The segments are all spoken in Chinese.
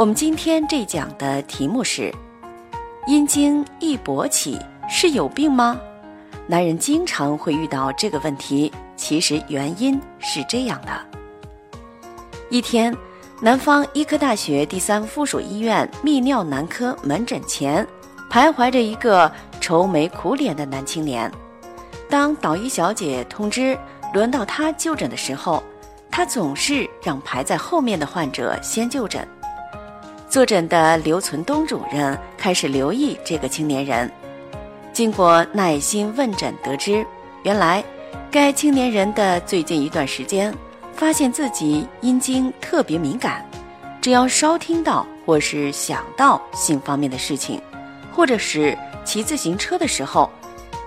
我们今天这讲的题目是：阴茎易勃起是有病吗？男人经常会遇到这个问题，其实原因是这样的：一天，南方医科大学第三附属医院泌尿男科门诊前，徘徊着一个愁眉苦脸的男青年。当导医小姐通知轮到他就诊的时候，他总是让排在后面的患者先就诊。坐诊的刘存东主任开始留意这个青年人，经过耐心问诊，得知原来该青年人的最近一段时间发现自己阴茎特别敏感，只要稍听到或是想到性方面的事情，或者是骑自行车的时候，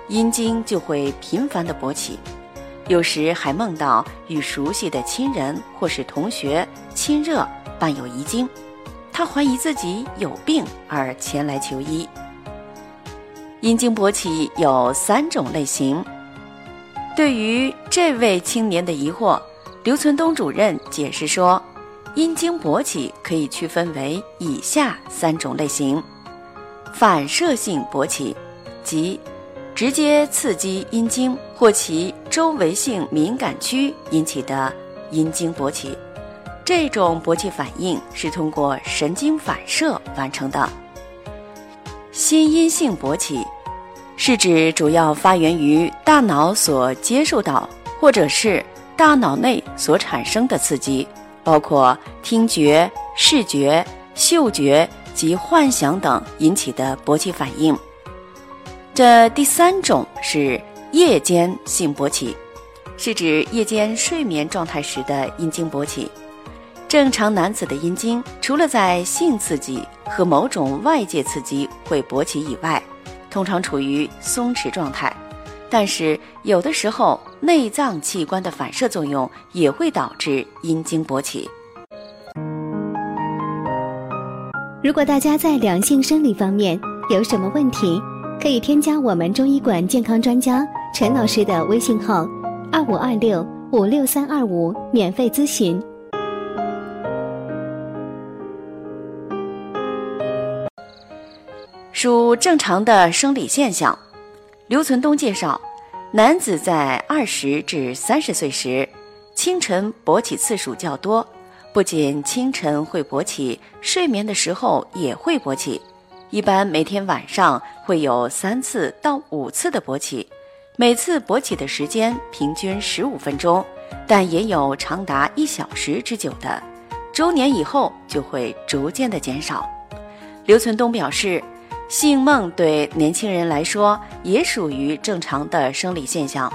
阴茎就会频繁的勃起，有时还梦到与熟悉的亲人或是同学亲热，伴有遗精。他怀疑自己有病而前来求医。阴茎勃起有三种类型。对于这位青年的疑惑，刘存东主任解释说，阴茎勃起可以区分为以下三种类型：反射性勃起，即直接刺激阴茎或其周围性敏感区引起的阴茎勃起。这种勃起反应是通过神经反射完成的。心因性勃起是指主要发源于大脑所接受到或者是大脑内所产生的刺激，包括听觉、视觉、嗅觉及幻想等引起的勃起反应。这第三种是夜间性勃起，是指夜间睡眠状态时的阴茎勃起。正常男子的阴茎，除了在性刺激和某种外界刺激会勃起以外，通常处于松弛状态。但是有的时候，内脏器官的反射作用也会导致阴茎勃起。如果大家在两性生理方面有什么问题，可以添加我们中医馆健康专家陈老师的微信号：二五二六五六三二五，免费咨询。属正常的生理现象。刘存东介绍，男子在二十至三十岁时，清晨勃起次数较多，不仅清晨会勃起，睡眠的时候也会勃起，一般每天晚上会有三次到五次的勃起，每次勃起的时间平均十五分钟，但也有长达一小时之久的。周年以后就会逐渐的减少。刘存东表示。性梦对年轻人来说也属于正常的生理现象。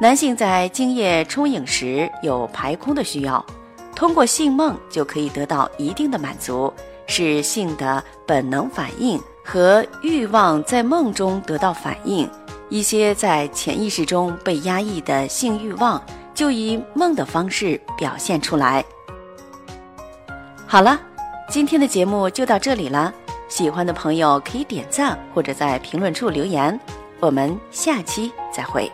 男性在精液充盈时有排空的需要，通过性梦就可以得到一定的满足，是性的本能反应和欲望在梦中得到反应。一些在潜意识中被压抑的性欲望，就以梦的方式表现出来。好了，今天的节目就到这里了。喜欢的朋友可以点赞或者在评论处留言，我们下期再会。